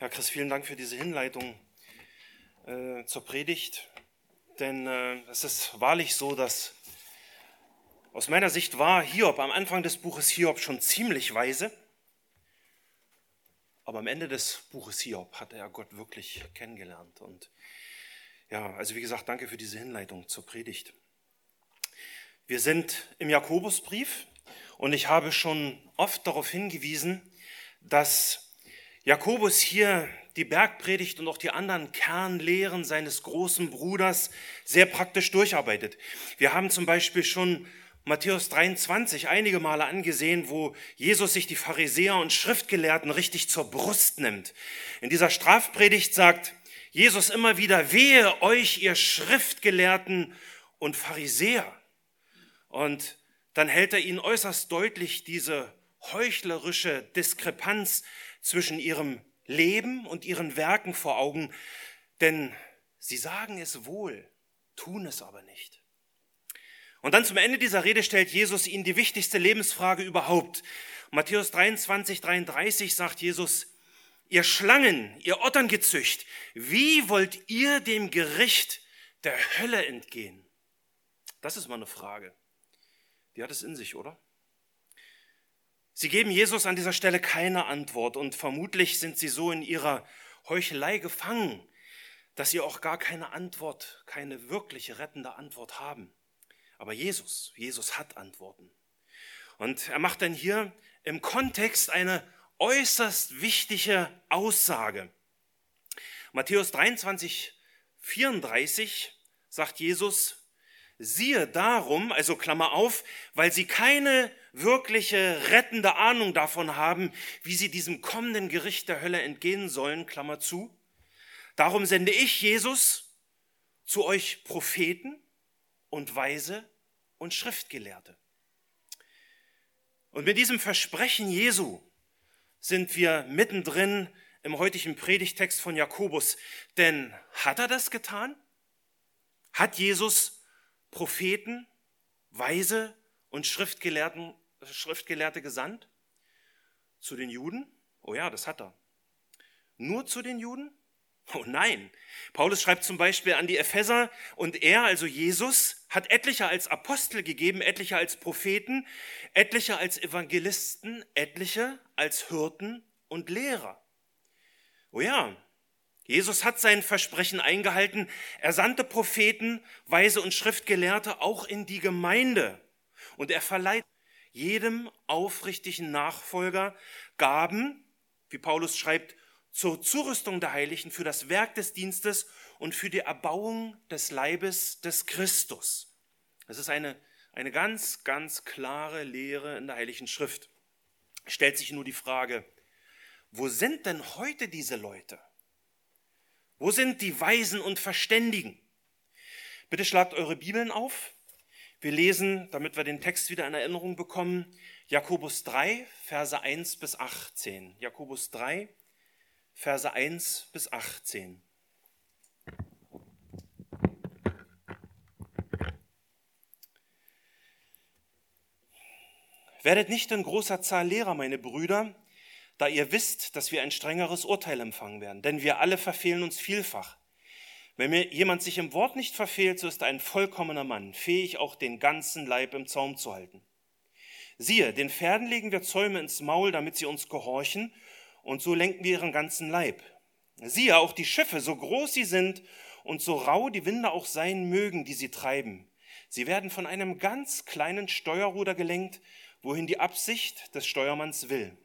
Ja, Chris, vielen Dank für diese Hinleitung äh, zur Predigt. Denn äh, es ist wahrlich so, dass aus meiner Sicht war Hiob am Anfang des Buches Hiob schon ziemlich weise. Aber am Ende des Buches Hiob hat er Gott wirklich kennengelernt. Und ja, also wie gesagt, danke für diese Hinleitung zur Predigt. Wir sind im Jakobusbrief und ich habe schon oft darauf hingewiesen, dass Jakobus hier die Bergpredigt und auch die anderen Kernlehren seines großen Bruders sehr praktisch durcharbeitet. Wir haben zum Beispiel schon Matthäus 23 einige Male angesehen, wo Jesus sich die Pharisäer und Schriftgelehrten richtig zur Brust nimmt. In dieser Strafpredigt sagt Jesus immer wieder, wehe euch, ihr Schriftgelehrten und Pharisäer. Und dann hält er ihnen äußerst deutlich diese heuchlerische Diskrepanz zwischen ihrem Leben und ihren Werken vor Augen, denn sie sagen es wohl, tun es aber nicht. Und dann zum Ende dieser Rede stellt Jesus ihnen die wichtigste Lebensfrage überhaupt. Matthäus 23, 33 sagt Jesus, ihr Schlangen, ihr Otterngezücht, wie wollt ihr dem Gericht der Hölle entgehen? Das ist mal eine Frage. Die hat es in sich, oder? Sie geben Jesus an dieser Stelle keine Antwort und vermutlich sind sie so in ihrer Heuchelei gefangen, dass sie auch gar keine Antwort, keine wirkliche rettende Antwort haben. Aber Jesus, Jesus hat Antworten. Und er macht dann hier im Kontext eine äußerst wichtige Aussage. Matthäus 23, 34 sagt Jesus, siehe darum, also Klammer auf, weil sie keine wirkliche rettende Ahnung davon haben, wie sie diesem kommenden Gericht der Hölle entgehen sollen, Klammer zu. Darum sende ich, Jesus, zu euch Propheten und Weise und Schriftgelehrte. Und mit diesem Versprechen Jesu sind wir mittendrin im heutigen Predigtext von Jakobus. Denn hat er das getan? Hat Jesus Propheten, Weise und Schriftgelehrten Schriftgelehrte gesandt? Zu den Juden? Oh ja, das hat er. Nur zu den Juden? Oh nein. Paulus schreibt zum Beispiel an die Epheser und er, also Jesus, hat etliche als Apostel gegeben, etliche als Propheten, etliche als Evangelisten, etliche als Hirten und Lehrer. Oh ja, Jesus hat sein Versprechen eingehalten. Er sandte Propheten, Weise und Schriftgelehrte auch in die Gemeinde. Und er verleiht jedem aufrichtigen Nachfolger Gaben, wie Paulus schreibt, zur Zurüstung der Heiligen für das Werk des Dienstes und für die Erbauung des Leibes des Christus. Das ist eine, eine ganz, ganz klare Lehre in der Heiligen Schrift. Stellt sich nur die Frage, wo sind denn heute diese Leute? Wo sind die Weisen und Verständigen? Bitte schlagt eure Bibeln auf wir lesen, damit wir den Text wieder in Erinnerung bekommen, Jakobus 3, Verse 1 bis 18. Jakobus 3, Verse 1 bis 18. Werdet nicht in großer Zahl Lehrer, meine Brüder, da ihr wisst, dass wir ein strengeres Urteil empfangen werden, denn wir alle verfehlen uns vielfach. Wenn mir jemand sich im Wort nicht verfehlt, so ist er ein vollkommener Mann, fähig auch den ganzen Leib im Zaum zu halten. Siehe, den Pferden legen wir Zäume ins Maul, damit sie uns gehorchen, und so lenken wir ihren ganzen Leib. Siehe, auch die Schiffe, so groß sie sind und so rau die Winde auch sein mögen, die sie treiben. Sie werden von einem ganz kleinen Steuerruder gelenkt, wohin die Absicht des Steuermanns will.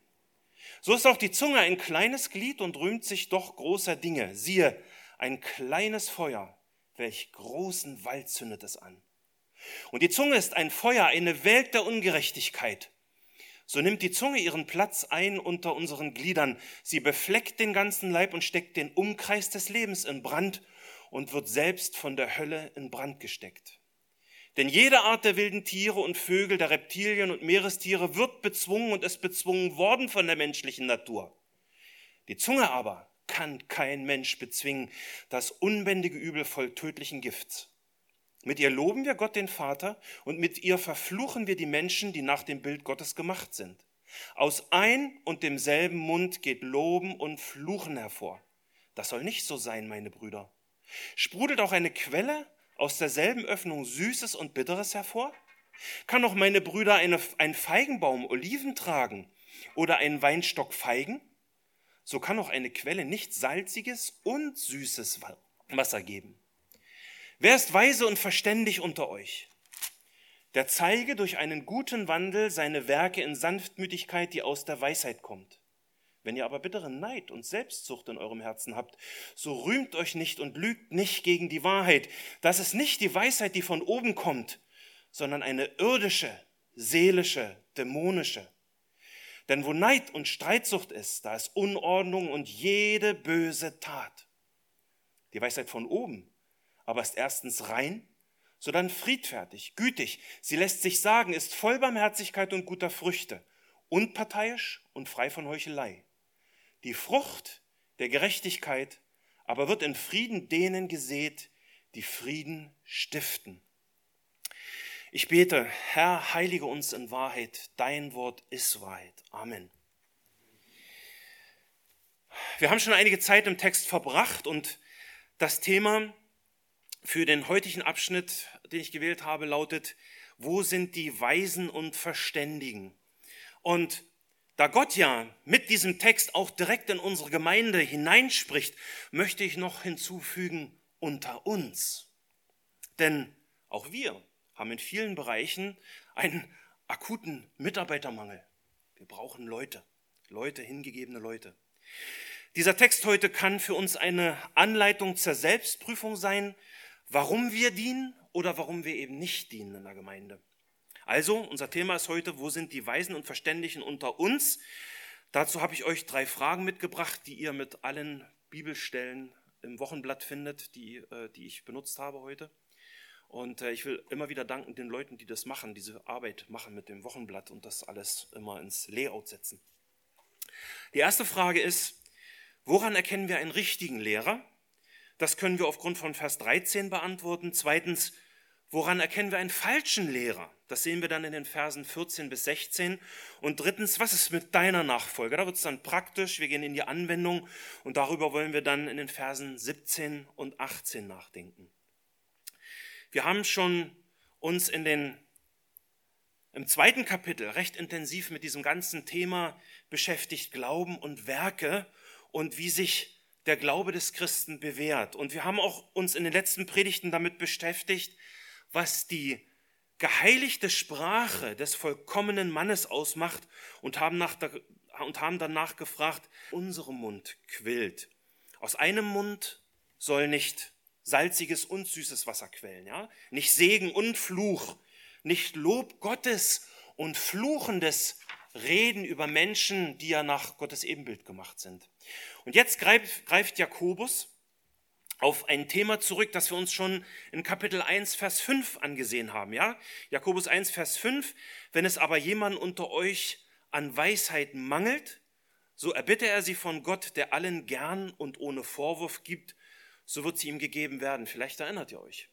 So ist auch die Zunge ein kleines Glied und rühmt sich doch großer Dinge. Siehe, ein kleines Feuer, welch großen Wald zündet es an. Und die Zunge ist ein Feuer, eine Welt der Ungerechtigkeit. So nimmt die Zunge ihren Platz ein unter unseren Gliedern. Sie befleckt den ganzen Leib und steckt den Umkreis des Lebens in Brand und wird selbst von der Hölle in Brand gesteckt. Denn jede Art der wilden Tiere und Vögel, der Reptilien und Meerestiere wird bezwungen und ist bezwungen worden von der menschlichen Natur. Die Zunge aber kann kein Mensch bezwingen, das unbändige Übel voll tödlichen Gifts. Mit ihr loben wir Gott den Vater und mit ihr verfluchen wir die Menschen, die nach dem Bild Gottes gemacht sind. Aus ein und demselben Mund geht Loben und Fluchen hervor. Das soll nicht so sein, meine Brüder. Sprudelt auch eine Quelle aus derselben Öffnung Süßes und Bitteres hervor? Kann auch meine Brüder eine, ein Feigenbaum Oliven tragen oder einen Weinstock Feigen? So kann auch eine Quelle nicht salziges und süßes Wasser geben. Wer ist weise und verständig unter euch? Der zeige durch einen guten Wandel seine Werke in Sanftmütigkeit, die aus der Weisheit kommt. Wenn ihr aber bitteren Neid und Selbstsucht in eurem Herzen habt, so rühmt euch nicht und lügt nicht gegen die Wahrheit. Das ist nicht die Weisheit, die von oben kommt, sondern eine irdische, seelische, dämonische. Denn wo Neid und Streitsucht ist, da ist Unordnung und jede böse Tat. Die Weisheit von oben aber ist erstens rein, sodann friedfertig, gütig. Sie lässt sich sagen, ist voll Barmherzigkeit und guter Früchte, unparteiisch und frei von Heuchelei. Die Frucht der Gerechtigkeit aber wird in Frieden denen gesät, die Frieden stiften. Ich bete, Herr, heilige uns in Wahrheit, dein Wort ist Wahrheit. Amen. Wir haben schon einige Zeit im Text verbracht und das Thema für den heutigen Abschnitt, den ich gewählt habe, lautet, wo sind die Weisen und Verständigen? Und da Gott ja mit diesem Text auch direkt in unsere Gemeinde hineinspricht, möchte ich noch hinzufügen, unter uns. Denn auch wir haben in vielen Bereichen einen akuten Mitarbeitermangel. Wir brauchen Leute, Leute, hingegebene Leute. Dieser Text heute kann für uns eine Anleitung zur Selbstprüfung sein, warum wir dienen oder warum wir eben nicht dienen in der Gemeinde. Also, unser Thema ist heute, wo sind die Weisen und Verständigen unter uns? Dazu habe ich euch drei Fragen mitgebracht, die ihr mit allen Bibelstellen im Wochenblatt findet, die, äh, die ich benutzt habe heute. Und äh, ich will immer wieder danken den Leuten, die das machen, diese Arbeit machen mit dem Wochenblatt und das alles immer ins Layout setzen. Die erste Frage ist, woran erkennen wir einen richtigen Lehrer? Das können wir aufgrund von Vers 13 beantworten. Zweitens, woran erkennen wir einen falschen Lehrer? Das sehen wir dann in den Versen 14 bis 16. Und drittens, was ist mit deiner Nachfolge? Da wird es dann praktisch, wir gehen in die Anwendung und darüber wollen wir dann in den Versen 17 und 18 nachdenken. Wir haben schon uns in den, im zweiten Kapitel recht intensiv mit diesem ganzen Thema beschäftigt, Glauben und Werke und wie sich der Glaube des Christen bewährt. Und wir haben auch uns in den letzten Predigten damit beschäftigt, was die geheiligte Sprache des vollkommenen Mannes ausmacht und haben, nach und haben danach gefragt, unsere Mund quillt. Aus einem Mund soll nicht salziges und süßes Wasser quellen, ja? Nicht Segen und Fluch, nicht Lob Gottes und fluchendes Reden über Menschen, die ja nach Gottes Ebenbild gemacht sind. Und jetzt greift, greift Jakobus auf ein Thema zurück, das wir uns schon in Kapitel 1, Vers 5 angesehen haben. Ja? Jakobus 1, Vers 5. Wenn es aber jemand unter euch an Weisheit mangelt, so erbitte er sie von Gott, der allen gern und ohne Vorwurf gibt, so wird sie ihm gegeben werden. Vielleicht erinnert ihr euch.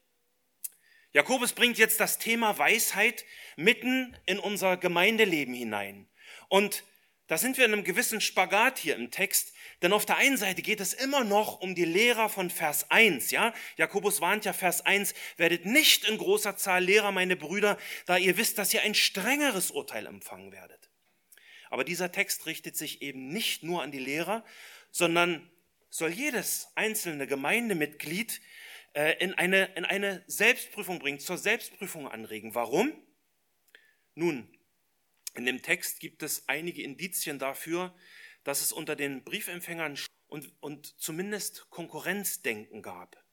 Jakobus bringt jetzt das Thema Weisheit mitten in unser Gemeindeleben hinein. Und da sind wir in einem gewissen Spagat hier im Text, denn auf der einen Seite geht es immer noch um die Lehrer von Vers 1, ja? Jakobus warnt ja Vers 1, werdet nicht in großer Zahl Lehrer, meine Brüder, da ihr wisst, dass ihr ein strengeres Urteil empfangen werdet. Aber dieser Text richtet sich eben nicht nur an die Lehrer, sondern soll jedes einzelne Gemeindemitglied äh, in eine, in eine Selbstprüfung bringen, zur Selbstprüfung anregen. Warum? Nun, in dem Text gibt es einige Indizien dafür, dass es unter den Briefempfängern und, und zumindest Konkurrenzdenken gab.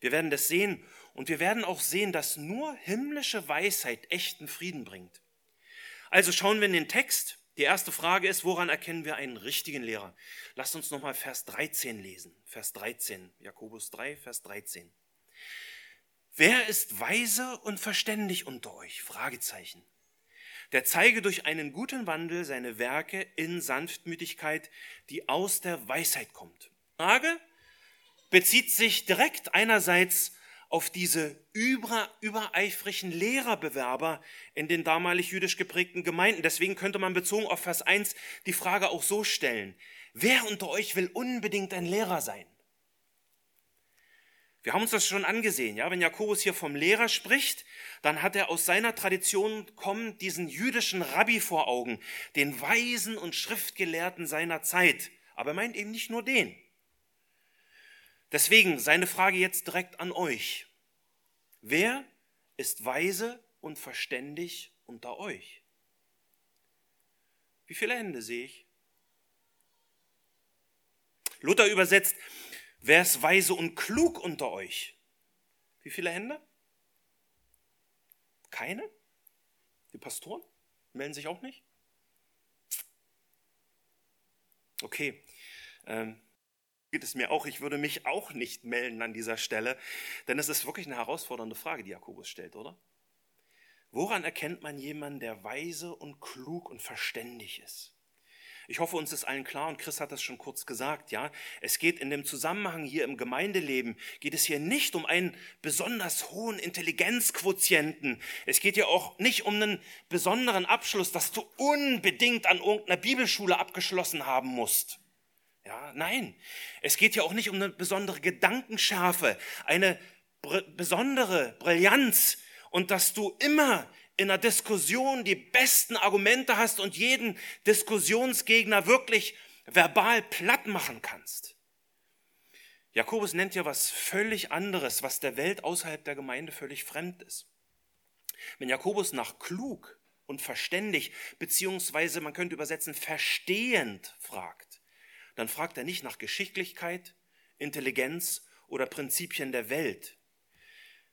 Wir werden das sehen und wir werden auch sehen, dass nur himmlische Weisheit echten Frieden bringt. Also schauen wir in den Text. Die erste Frage ist, woran erkennen wir einen richtigen Lehrer? Lasst uns nochmal Vers 13 lesen. Vers 13, Jakobus 3, Vers 13. Wer ist weise und verständig unter euch? Fragezeichen der zeige durch einen guten Wandel seine Werke in Sanftmütigkeit, die aus der Weisheit kommt. Frage bezieht sich direkt einerseits auf diese über, übereifrigen Lehrerbewerber in den damalig jüdisch geprägten Gemeinden. Deswegen könnte man bezogen auf Vers 1 die Frage auch so stellen. Wer unter euch will unbedingt ein Lehrer sein? Wir haben uns das schon angesehen, ja. Wenn Jakobus hier vom Lehrer spricht, dann hat er aus seiner Tradition kommend diesen jüdischen Rabbi vor Augen, den Weisen und Schriftgelehrten seiner Zeit. Aber er meint eben nicht nur den. Deswegen seine Frage jetzt direkt an euch. Wer ist weise und verständig unter euch? Wie viele Hände sehe ich? Luther übersetzt, wer ist weise und klug unter euch? Wie viele Hände? Keine? Die Pastoren melden sich auch nicht? Okay, ähm, geht es mir auch. Ich würde mich auch nicht melden an dieser Stelle, denn es ist wirklich eine herausfordernde Frage, die Jakobus stellt, oder? Woran erkennt man jemanden, der weise und klug und verständig ist? Ich hoffe, uns ist allen klar, und Chris hat das schon kurz gesagt, ja. Es geht in dem Zusammenhang hier im Gemeindeleben, geht es hier nicht um einen besonders hohen Intelligenzquotienten. Es geht hier auch nicht um einen besonderen Abschluss, dass du unbedingt an irgendeiner Bibelschule abgeschlossen haben musst. Ja, nein. Es geht hier auch nicht um eine besondere Gedankenschärfe, eine besondere Brillanz und dass du immer in einer Diskussion die besten Argumente hast und jeden Diskussionsgegner wirklich verbal platt machen kannst. Jakobus nennt ja was völlig anderes, was der Welt außerhalb der Gemeinde völlig fremd ist. Wenn Jakobus nach klug und verständig, beziehungsweise man könnte übersetzen verstehend fragt, dann fragt er nicht nach Geschicklichkeit, Intelligenz oder Prinzipien der Welt.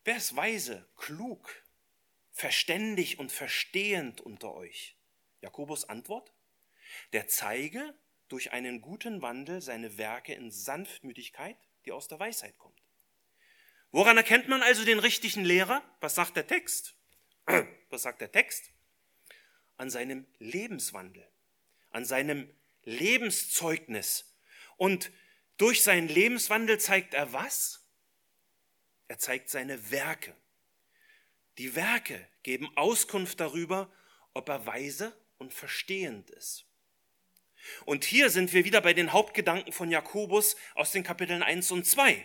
Wer ist weise, klug, verständig und verstehend unter euch? Jakobus Antwort, der zeige durch einen guten Wandel seine Werke in Sanftmütigkeit, die aus der Weisheit kommt. Woran erkennt man also den richtigen Lehrer? Was sagt der Text? Was sagt der Text? An seinem Lebenswandel, an seinem Lebenszeugnis. Und durch seinen Lebenswandel zeigt er was? Er zeigt seine Werke. Die Werke geben Auskunft darüber, ob er weise und verstehend ist. Und hier sind wir wieder bei den Hauptgedanken von Jakobus aus den Kapiteln 1 und 2.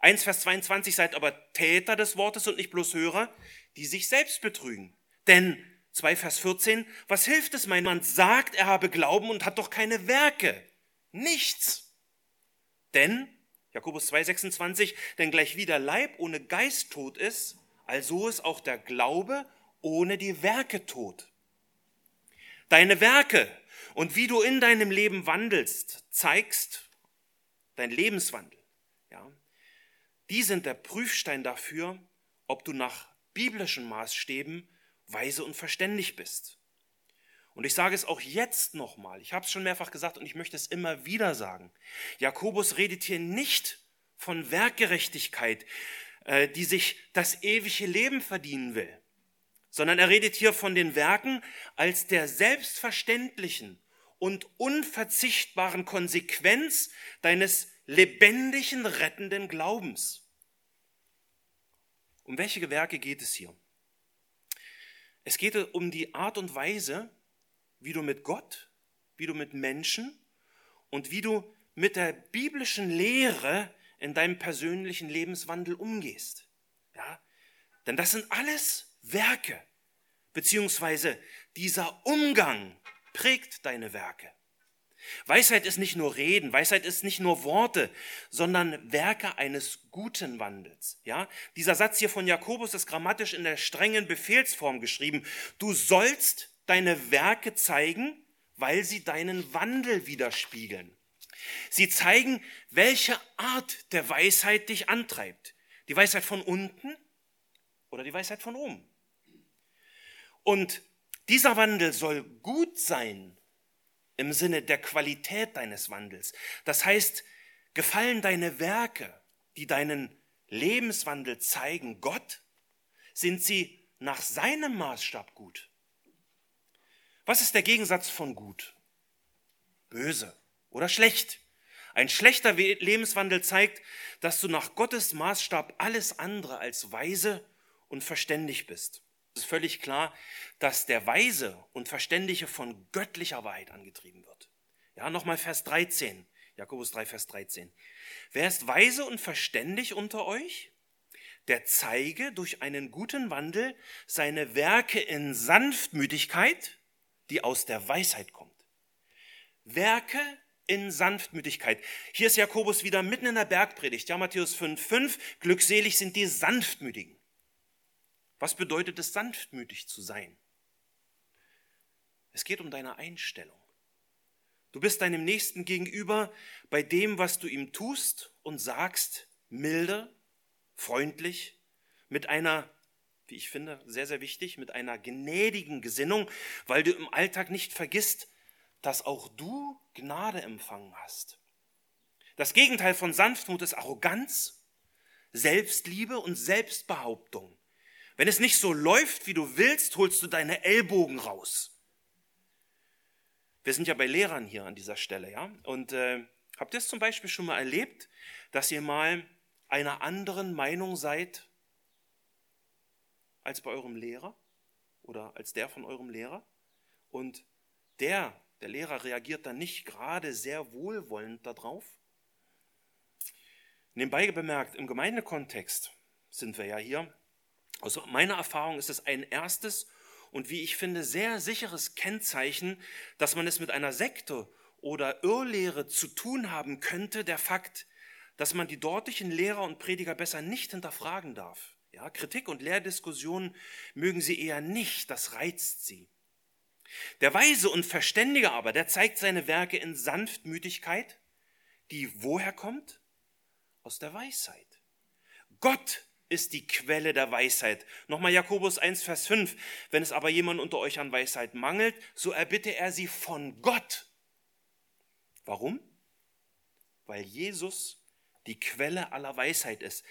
1 Vers 22 seid aber Täter des Wortes und nicht bloß Hörer, die sich selbst betrügen. Denn 2 Vers 14, was hilft es, mein Mann sagt, er habe Glauben und hat doch keine Werke? Nichts. Denn, Jakobus 2, 26, denn gleich wie der Leib ohne Geist tot ist, also ist auch der Glaube ohne die Werke tot. Deine Werke und wie du in deinem Leben wandelst, zeigst dein Lebenswandel. Ja, die sind der Prüfstein dafür, ob du nach biblischen Maßstäben weise und verständig bist. Und ich sage es auch jetzt nochmal, ich habe es schon mehrfach gesagt und ich möchte es immer wieder sagen. Jakobus redet hier nicht von Werkgerechtigkeit, die sich das ewige Leben verdienen will, sondern er redet hier von den Werken als der selbstverständlichen und unverzichtbaren Konsequenz deines lebendigen, rettenden Glaubens. Um welche Werke geht es hier? Es geht um die Art und Weise, wie du mit Gott, wie du mit Menschen und wie du mit der biblischen Lehre in deinem persönlichen Lebenswandel umgehst. Ja? Denn das sind alles Werke, beziehungsweise dieser Umgang prägt deine Werke. Weisheit ist nicht nur Reden, Weisheit ist nicht nur Worte, sondern Werke eines guten Wandels. Ja, dieser Satz hier von Jakobus ist grammatisch in der strengen Befehlsform geschrieben. Du sollst deine Werke zeigen, weil sie deinen Wandel widerspiegeln. Sie zeigen, welche Art der Weisheit dich antreibt. Die Weisheit von unten oder die Weisheit von oben. Und dieser Wandel soll gut sein im Sinne der Qualität deines Wandels. Das heißt, gefallen deine Werke, die deinen Lebenswandel zeigen, Gott, sind sie nach seinem Maßstab gut. Was ist der Gegensatz von gut? Böse oder schlecht. Ein schlechter Lebenswandel zeigt, dass du nach Gottes Maßstab alles andere als weise und verständig bist. Es ist völlig klar, dass der Weise und Verständige von göttlicher Wahrheit angetrieben wird. Ja, nochmal Vers 13. Jakobus 3, Vers 13. Wer ist weise und verständig unter euch? Der zeige durch einen guten Wandel seine Werke in Sanftmütigkeit, die aus der Weisheit kommt. Werke in Sanftmütigkeit. Hier ist Jakobus wieder mitten in der Bergpredigt. Ja, Matthäus 5, 5. Glückselig sind die Sanftmütigen. Was bedeutet es, sanftmütig zu sein? Es geht um deine Einstellung. Du bist deinem Nächsten gegenüber bei dem, was du ihm tust und sagst, milde, freundlich, mit einer, wie ich finde, sehr, sehr wichtig, mit einer gnädigen Gesinnung, weil du im Alltag nicht vergisst, dass auch du Gnade empfangen hast. Das Gegenteil von Sanftmut ist Arroganz, Selbstliebe und Selbstbehauptung. Wenn es nicht so läuft, wie du willst, holst du deine Ellbogen raus. Wir sind ja bei Lehrern hier an dieser Stelle, ja? Und äh, habt ihr es zum Beispiel schon mal erlebt, dass ihr mal einer anderen Meinung seid als bei eurem Lehrer oder als der von eurem Lehrer? Und der, der Lehrer reagiert dann nicht gerade sehr wohlwollend darauf? Nebenbei bemerkt, im Gemeindekontext sind wir ja hier. Aus meiner Erfahrung ist es ein erstes und wie ich finde, sehr sicheres Kennzeichen, dass man es mit einer Sekte oder Irrlehre zu tun haben könnte, der Fakt, dass man die dortigen Lehrer und Prediger besser nicht hinterfragen darf. Ja, Kritik und Lehrdiskussionen mögen sie eher nicht, das reizt sie. Der Weise und Verständige aber, der zeigt seine Werke in Sanftmütigkeit, die woher kommt? Aus der Weisheit. Gott ist die Quelle der Weisheit. Nochmal Jakobus 1, Vers 5. Wenn es aber jemand unter euch an Weisheit mangelt, so erbitte er sie von Gott. Warum? Weil Jesus die Quelle aller Weisheit ist.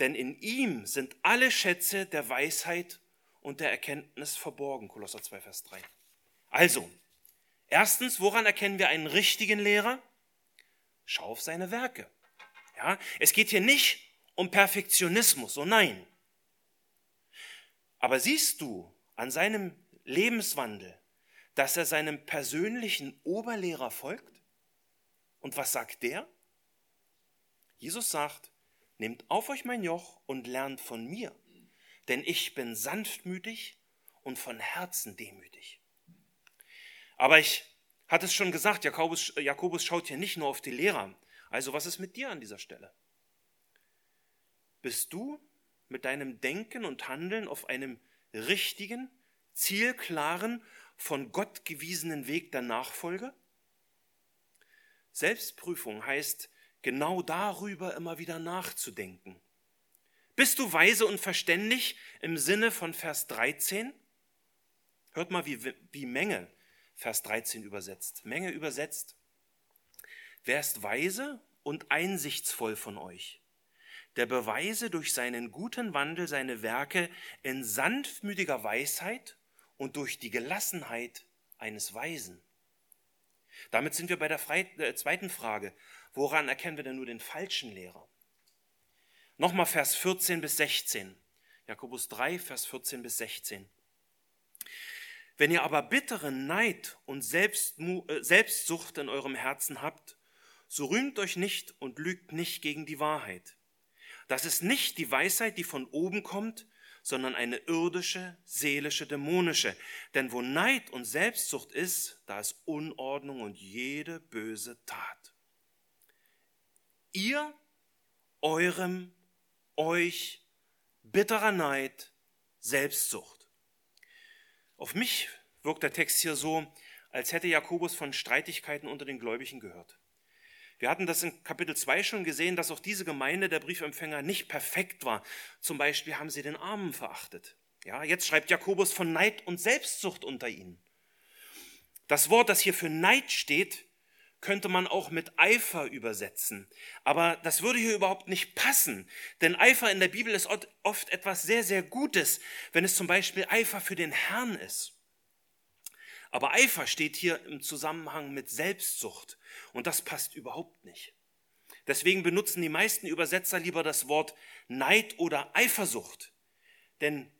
Denn in ihm sind alle Schätze der Weisheit und der Erkenntnis verborgen. Kolosser 2, Vers 3. Also, erstens, woran erkennen wir einen richtigen Lehrer? Schau auf seine Werke. Ja, es geht hier nicht um Perfektionismus, oh nein. Aber siehst du an seinem Lebenswandel, dass er seinem persönlichen Oberlehrer folgt? Und was sagt der? Jesus sagt, nehmt auf euch mein Joch und lernt von mir, denn ich bin sanftmütig und von Herzen demütig. Aber ich hatte es schon gesagt, Jakobus, Jakobus schaut hier nicht nur auf die Lehrer. Also was ist mit dir an dieser Stelle? Bist du mit deinem Denken und Handeln auf einem richtigen, zielklaren, von Gott gewiesenen Weg der Nachfolge? Selbstprüfung heißt, genau darüber immer wieder nachzudenken. Bist du weise und verständig im Sinne von Vers 13? Hört mal, wie, wie Menge Vers 13 übersetzt. Menge übersetzt. Wer ist weise und einsichtsvoll von euch? der beweise durch seinen guten Wandel seine Werke in sanftmütiger Weisheit und durch die Gelassenheit eines Weisen. Damit sind wir bei der äh, zweiten Frage. Woran erkennen wir denn nur den falschen Lehrer? Nochmal Vers 14 bis 16. Jakobus 3, Vers 14 bis 16. Wenn ihr aber bitteren Neid und äh, Selbstsucht in eurem Herzen habt, so rühmt euch nicht und lügt nicht gegen die Wahrheit. Das ist nicht die Weisheit, die von oben kommt, sondern eine irdische, seelische, dämonische. Denn wo Neid und Selbstsucht ist, da ist Unordnung und jede böse Tat. Ihr, eurem, euch, bitterer Neid, Selbstsucht. Auf mich wirkt der Text hier so, als hätte Jakobus von Streitigkeiten unter den Gläubigen gehört. Wir hatten das in Kapitel 2 schon gesehen, dass auch diese Gemeinde der Briefempfänger nicht perfekt war. Zum Beispiel haben sie den Armen verachtet. Ja, jetzt schreibt Jakobus von Neid und Selbstsucht unter ihnen. Das Wort, das hier für Neid steht, könnte man auch mit Eifer übersetzen. Aber das würde hier überhaupt nicht passen. Denn Eifer in der Bibel ist oft etwas sehr, sehr Gutes, wenn es zum Beispiel Eifer für den Herrn ist. Aber Eifer steht hier im Zusammenhang mit Selbstsucht. Und das passt überhaupt nicht. Deswegen benutzen die meisten Übersetzer lieber das Wort Neid oder Eifersucht. Denn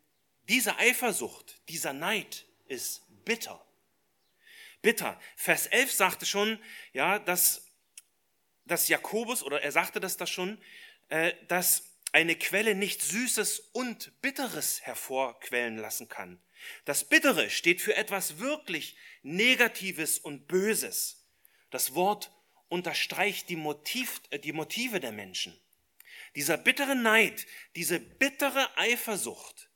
diese Eifersucht, dieser Neid ist bitter. Bitter. Vers 11 sagte schon, ja, dass, dass Jakobus, oder er sagte das da schon, äh, dass eine Quelle nicht Süßes und Bitteres hervorquellen lassen kann. Das Bittere steht für etwas wirklich Negatives und Böses. Das Wort unterstreicht die, Motiv, äh, die Motive der Menschen. Dieser bittere Neid, diese bittere Eifersucht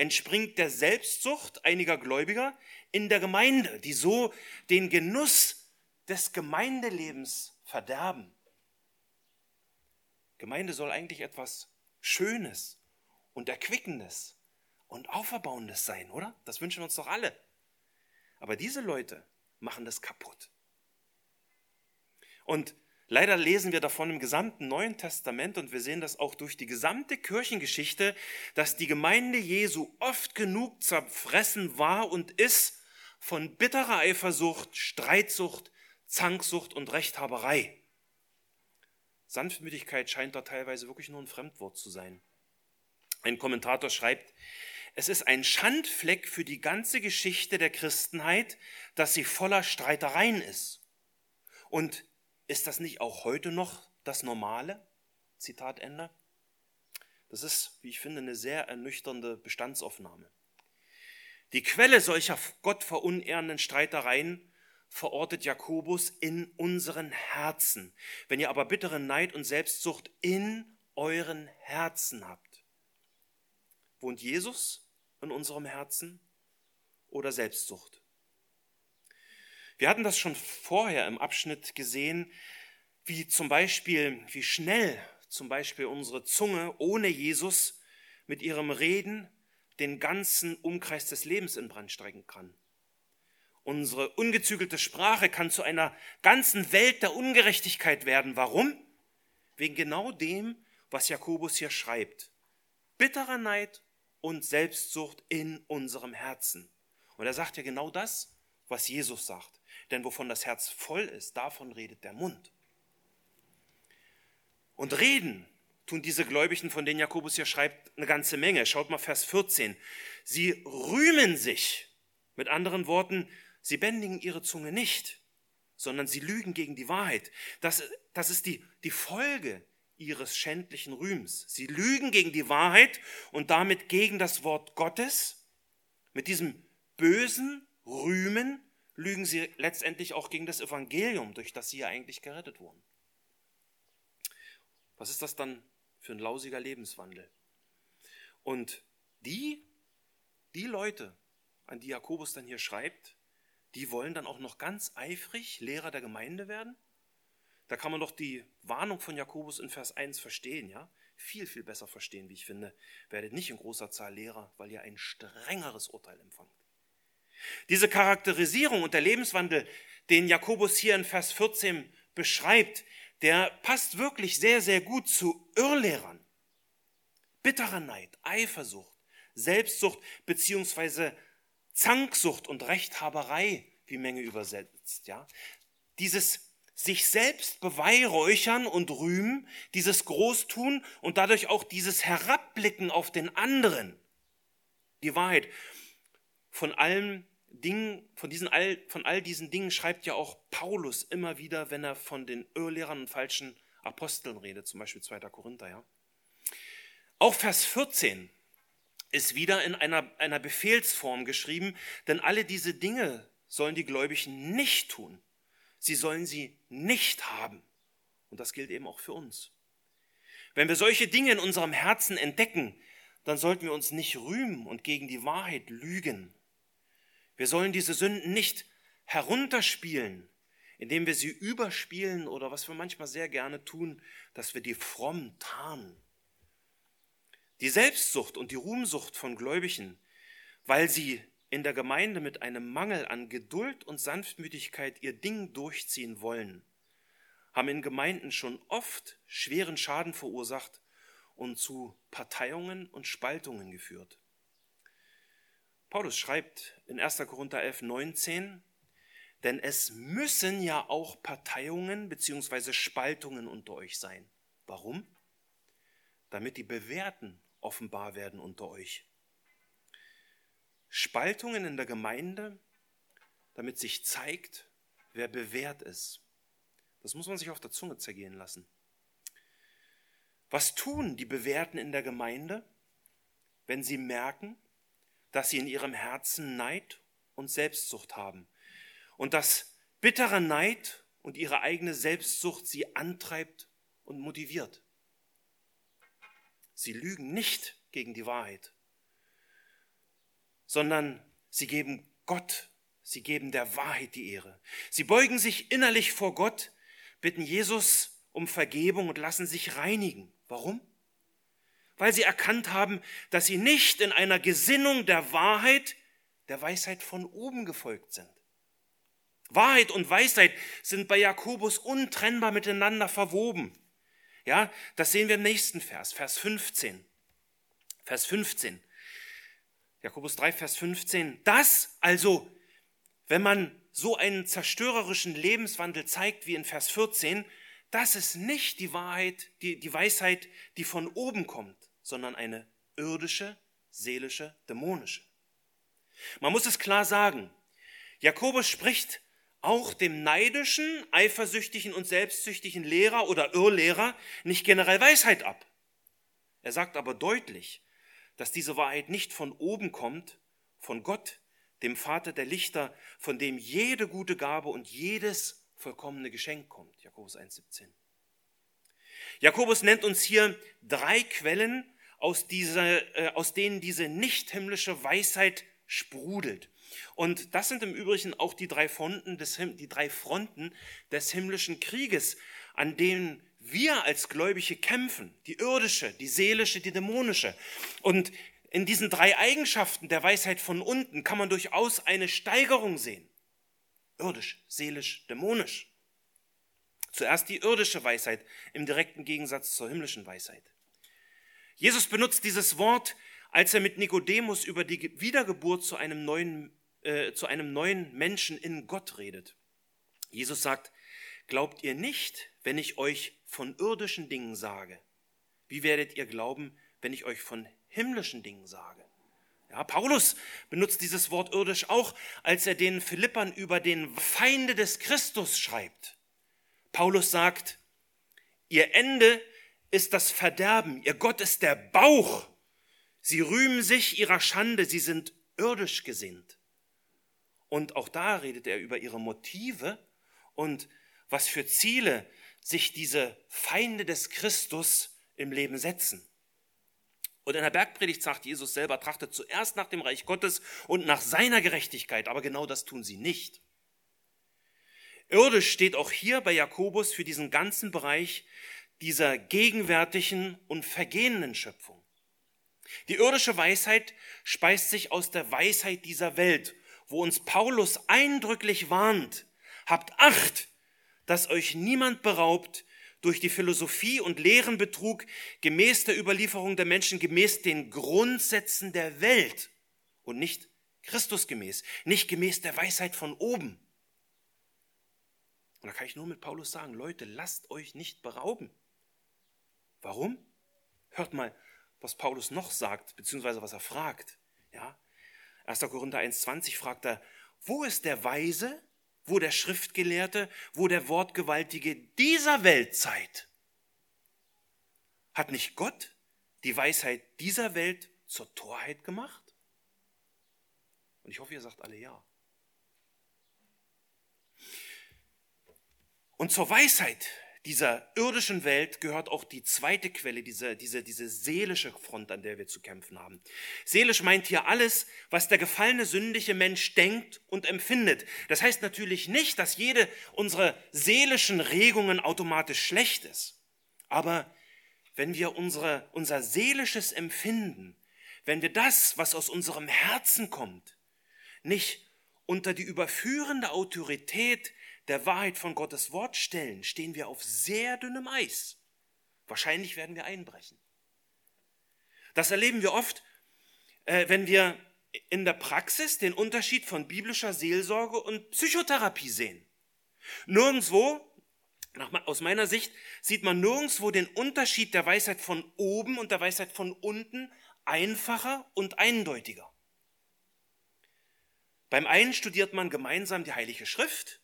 entspringt der Selbstsucht einiger Gläubiger in der Gemeinde, die so den Genuss des Gemeindelebens verderben. Gemeinde soll eigentlich etwas Schönes und Erquickendes und Auferbauendes sein, oder? Das wünschen uns doch alle. Aber diese Leute machen das kaputt. Und leider lesen wir davon im gesamten Neuen Testament und wir sehen das auch durch die gesamte Kirchengeschichte, dass die Gemeinde Jesu oft genug zerfressen war und ist von bitterer Eifersucht, Streitsucht, Zanksucht und Rechthaberei. Sanftmütigkeit scheint da teilweise wirklich nur ein Fremdwort zu sein. Ein Kommentator schreibt, es ist ein Schandfleck für die ganze Geschichte der Christenheit, dass sie voller Streitereien ist. Und ist das nicht auch heute noch das Normale? Zitat Ende. Das ist, wie ich finde, eine sehr ernüchternde Bestandsaufnahme. Die Quelle solcher Gott verunehrenden Streitereien verortet Jakobus in unseren Herzen. Wenn ihr aber bittere Neid und Selbstsucht in euren Herzen habt. Wohnt Jesus in unserem Herzen oder Selbstsucht? Wir hatten das schon vorher im Abschnitt gesehen, wie zum Beispiel, wie schnell zum Beispiel unsere Zunge ohne Jesus mit ihrem Reden den ganzen Umkreis des Lebens in Brand strecken kann. Unsere ungezügelte Sprache kann zu einer ganzen Welt der Ungerechtigkeit werden. Warum? Wegen genau dem, was Jakobus hier schreibt. Bitterer Neid und Selbstsucht in unserem Herzen. Und er sagt ja genau das, was Jesus sagt. Denn wovon das Herz voll ist, davon redet der Mund. Und reden tun diese Gläubigen, von denen Jakobus hier schreibt, eine ganze Menge. Schaut mal Vers 14. Sie rühmen sich. Mit anderen Worten, Sie bändigen ihre Zunge nicht, sondern sie lügen gegen die Wahrheit. Das, das ist die, die Folge ihres schändlichen Rühms. Sie lügen gegen die Wahrheit und damit gegen das Wort Gottes. Mit diesem bösen Rühmen lügen sie letztendlich auch gegen das Evangelium, durch das sie ja eigentlich gerettet wurden. Was ist das dann für ein lausiger Lebenswandel? Und die, die Leute, an die Jakobus dann hier schreibt, die wollen dann auch noch ganz eifrig Lehrer der Gemeinde werden? Da kann man doch die Warnung von Jakobus in Vers 1 verstehen, ja? Viel, viel besser verstehen, wie ich finde. Werdet nicht in großer Zahl Lehrer, weil ihr ein strengeres Urteil empfangt. Diese Charakterisierung und der Lebenswandel, den Jakobus hier in Vers 14 beschreibt, der passt wirklich sehr, sehr gut zu Irrlehrern. Bitterer Neid, Eifersucht, Selbstsucht beziehungsweise Zanksucht und Rechthaberei, wie Menge übersetzt, ja. Dieses sich selbst beweihräuchern und rühmen, dieses Großtun und dadurch auch dieses Herabblicken auf den anderen. Die Wahrheit. Von allen Dingen, von diesen all, von all diesen Dingen schreibt ja auch Paulus immer wieder, wenn er von den Irrlehrern und falschen Aposteln redet, zum Beispiel 2. Korinther, ja. Auch Vers 14 ist wieder in einer, einer Befehlsform geschrieben, denn alle diese Dinge sollen die Gläubigen nicht tun. Sie sollen sie nicht haben. Und das gilt eben auch für uns. Wenn wir solche Dinge in unserem Herzen entdecken, dann sollten wir uns nicht rühmen und gegen die Wahrheit lügen. Wir sollen diese Sünden nicht herunterspielen, indem wir sie überspielen oder was wir manchmal sehr gerne tun, dass wir die fromm tarnen. Die Selbstsucht und die Ruhmsucht von Gläubigen, weil sie in der Gemeinde mit einem Mangel an Geduld und Sanftmütigkeit ihr Ding durchziehen wollen, haben in Gemeinden schon oft schweren Schaden verursacht und zu Parteiungen und Spaltungen geführt. Paulus schreibt in 1. Korinther 11, 19, Denn es müssen ja auch Parteiungen bzw. Spaltungen unter euch sein. Warum? Damit die Bewährten offenbar werden unter euch. Spaltungen in der Gemeinde, damit sich zeigt, wer bewährt ist. Das muss man sich auf der Zunge zergehen lassen. Was tun die Bewährten in der Gemeinde, wenn sie merken, dass sie in ihrem Herzen Neid und Selbstsucht haben und dass bitterer Neid und ihre eigene Selbstsucht sie antreibt und motiviert? Sie lügen nicht gegen die Wahrheit, sondern sie geben Gott, sie geben der Wahrheit die Ehre. Sie beugen sich innerlich vor Gott, bitten Jesus um Vergebung und lassen sich reinigen. Warum? Weil sie erkannt haben, dass sie nicht in einer Gesinnung der Wahrheit, der Weisheit von oben gefolgt sind. Wahrheit und Weisheit sind bei Jakobus untrennbar miteinander verwoben. Ja, das sehen wir im nächsten Vers, Vers 15. Vers 15. Jakobus 3, Vers 15. Das also, wenn man so einen zerstörerischen Lebenswandel zeigt wie in Vers 14, das ist nicht die Wahrheit, die, die Weisheit, die von oben kommt, sondern eine irdische, seelische, dämonische. Man muss es klar sagen. Jakobus spricht auch dem neidischen, eifersüchtigen und selbstsüchtigen Lehrer oder Irrlehrer nicht generell Weisheit ab. Er sagt aber deutlich, dass diese Wahrheit nicht von oben kommt, von Gott, dem Vater der Lichter, von dem jede gute Gabe und jedes vollkommene Geschenk kommt. Jakobus 1,17. Jakobus nennt uns hier drei Quellen, aus, dieser, äh, aus denen diese nicht himmlische Weisheit sprudelt. Und das sind im Übrigen auch die drei Fronten des, die drei Fronten des himmlischen Krieges, an denen wir als Gläubige kämpfen. Die irdische, die seelische, die dämonische. Und in diesen drei Eigenschaften der Weisheit von unten kann man durchaus eine Steigerung sehen. Irdisch, seelisch, dämonisch. Zuerst die irdische Weisheit im direkten Gegensatz zur himmlischen Weisheit. Jesus benutzt dieses Wort, als er mit Nikodemus über die Wiedergeburt zu einem neuen, äh, zu einem neuen Menschen in Gott redet. Jesus sagt, glaubt ihr nicht, wenn ich euch von irdischen Dingen sage? Wie werdet ihr glauben, wenn ich euch von himmlischen Dingen sage? Ja, Paulus benutzt dieses Wort irdisch auch, als er den Philippern über den Feinde des Christus schreibt. Paulus sagt, ihr Ende ist das Verderben, ihr Gott ist der Bauch. Sie rühmen sich ihrer Schande, sie sind irdisch gesinnt. Und auch da redet er über ihre Motive und was für Ziele sich diese Feinde des Christus im Leben setzen. Und in der Bergpredigt sagt Jesus selber, trachtet zuerst nach dem Reich Gottes und nach seiner Gerechtigkeit, aber genau das tun sie nicht. Irdisch steht auch hier bei Jakobus für diesen ganzen Bereich dieser gegenwärtigen und vergehenden Schöpfung. Die irdische Weisheit speist sich aus der Weisheit dieser Welt, wo uns Paulus eindrücklich warnt, habt Acht, dass euch niemand beraubt durch die Philosophie und Lehrenbetrug gemäß der Überlieferung der Menschen, gemäß den Grundsätzen der Welt und nicht Christus gemäß, nicht gemäß der Weisheit von oben. Und da kann ich nur mit Paulus sagen, Leute, lasst euch nicht berauben. Warum? Hört mal, was Paulus noch sagt, beziehungsweise was er fragt. Ja? 1. Korinther 1,20 fragt er, wo ist der Weise, wo der Schriftgelehrte, wo der Wortgewaltige dieser Weltzeit? Hat nicht Gott die Weisheit dieser Welt zur Torheit gemacht? Und ich hoffe, ihr sagt alle ja. Und zur Weisheit dieser irdischen Welt gehört auch die zweite Quelle, diese, diese, diese seelische Front, an der wir zu kämpfen haben. Seelisch meint hier alles, was der gefallene, sündige Mensch denkt und empfindet. Das heißt natürlich nicht, dass jede unserer seelischen Regungen automatisch schlecht ist. Aber wenn wir unsere, unser seelisches Empfinden, wenn wir das, was aus unserem Herzen kommt, nicht unter die überführende Autorität der Wahrheit von Gottes Wort stellen, stehen wir auf sehr dünnem Eis. Wahrscheinlich werden wir einbrechen. Das erleben wir oft, äh, wenn wir in der Praxis den Unterschied von biblischer Seelsorge und Psychotherapie sehen. Nirgendwo, aus meiner Sicht, sieht man nirgendwo den Unterschied der Weisheit von oben und der Weisheit von unten einfacher und eindeutiger. Beim einen studiert man gemeinsam die Heilige Schrift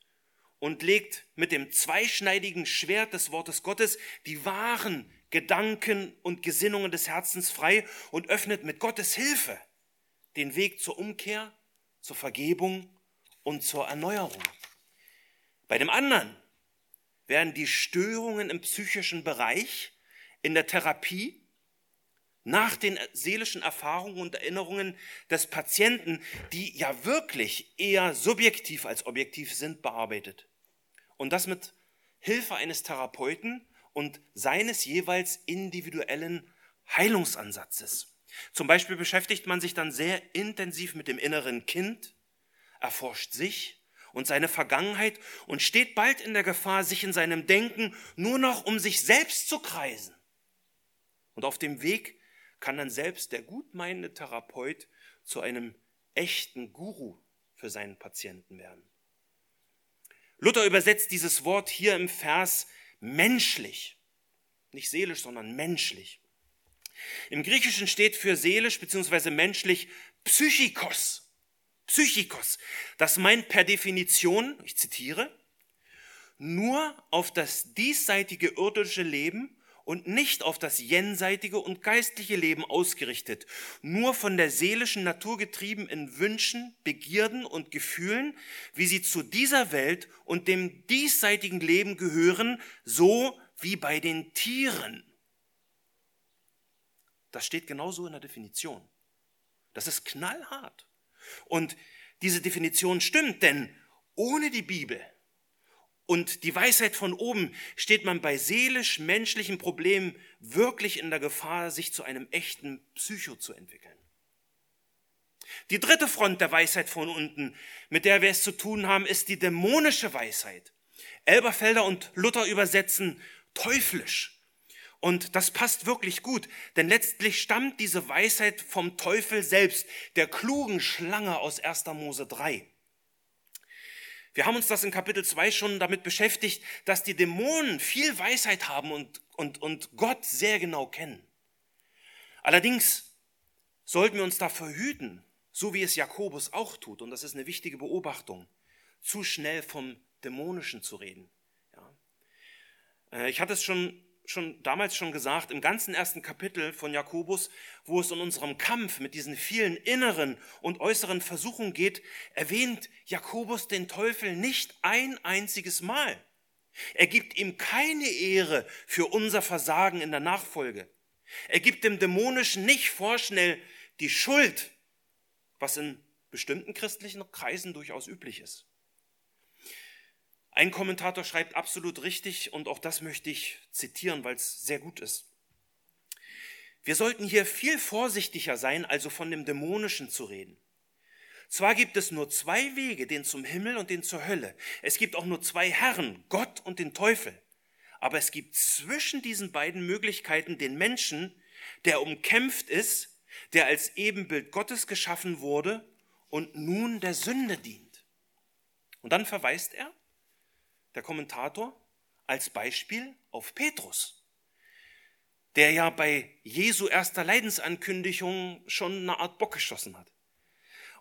und legt mit dem zweischneidigen Schwert des Wortes Gottes die wahren Gedanken und Gesinnungen des Herzens frei und öffnet mit Gottes Hilfe den Weg zur Umkehr, zur Vergebung und zur Erneuerung. Bei dem anderen werden die Störungen im psychischen Bereich in der Therapie nach den seelischen Erfahrungen und Erinnerungen des Patienten, die ja wirklich eher subjektiv als objektiv sind, bearbeitet. Und das mit Hilfe eines Therapeuten und seines jeweils individuellen Heilungsansatzes. Zum Beispiel beschäftigt man sich dann sehr intensiv mit dem inneren Kind, erforscht sich und seine Vergangenheit und steht bald in der Gefahr, sich in seinem Denken nur noch um sich selbst zu kreisen. Und auf dem Weg kann dann selbst der gutmeinende Therapeut zu einem echten Guru für seinen Patienten werden. Luther übersetzt dieses Wort hier im Vers menschlich. Nicht seelisch, sondern menschlich. Im Griechischen steht für seelisch bzw. menschlich Psychikos. Psychikos. Das meint per Definition, ich zitiere, nur auf das diesseitige irdische Leben und nicht auf das jenseitige und geistliche Leben ausgerichtet, nur von der seelischen Natur getrieben in Wünschen, Begierden und Gefühlen, wie sie zu dieser Welt und dem diesseitigen Leben gehören, so wie bei den Tieren. Das steht genauso in der Definition. Das ist knallhart. Und diese Definition stimmt, denn ohne die Bibel und die Weisheit von oben steht man bei seelisch-menschlichen Problemen wirklich in der Gefahr, sich zu einem echten Psycho zu entwickeln. Die dritte Front der Weisheit von unten, mit der wir es zu tun haben, ist die dämonische Weisheit. Elberfelder und Luther übersetzen teuflisch. Und das passt wirklich gut, denn letztlich stammt diese Weisheit vom Teufel selbst, der klugen Schlange aus 1. Mose 3. Wir haben uns das in Kapitel 2 schon damit beschäftigt, dass die Dämonen viel Weisheit haben und, und, und Gott sehr genau kennen. Allerdings sollten wir uns davor hüten, so wie es Jakobus auch tut, und das ist eine wichtige Beobachtung, zu schnell vom Dämonischen zu reden. Ja. Äh, ich hatte es schon schon damals schon gesagt, im ganzen ersten Kapitel von Jakobus, wo es in unserem Kampf mit diesen vielen inneren und äußeren Versuchungen geht, erwähnt Jakobus den Teufel nicht ein einziges Mal. Er gibt ihm keine Ehre für unser Versagen in der Nachfolge. Er gibt dem Dämonischen nicht vorschnell die Schuld, was in bestimmten christlichen Kreisen durchaus üblich ist. Ein Kommentator schreibt absolut richtig und auch das möchte ich zitieren, weil es sehr gut ist. Wir sollten hier viel vorsichtiger sein, also von dem Dämonischen zu reden. Zwar gibt es nur zwei Wege, den zum Himmel und den zur Hölle. Es gibt auch nur zwei Herren, Gott und den Teufel. Aber es gibt zwischen diesen beiden Möglichkeiten den Menschen, der umkämpft ist, der als Ebenbild Gottes geschaffen wurde und nun der Sünde dient. Und dann verweist er der Kommentator, als Beispiel auf Petrus, der ja bei Jesu erster Leidensankündigung schon eine Art Bock geschossen hat.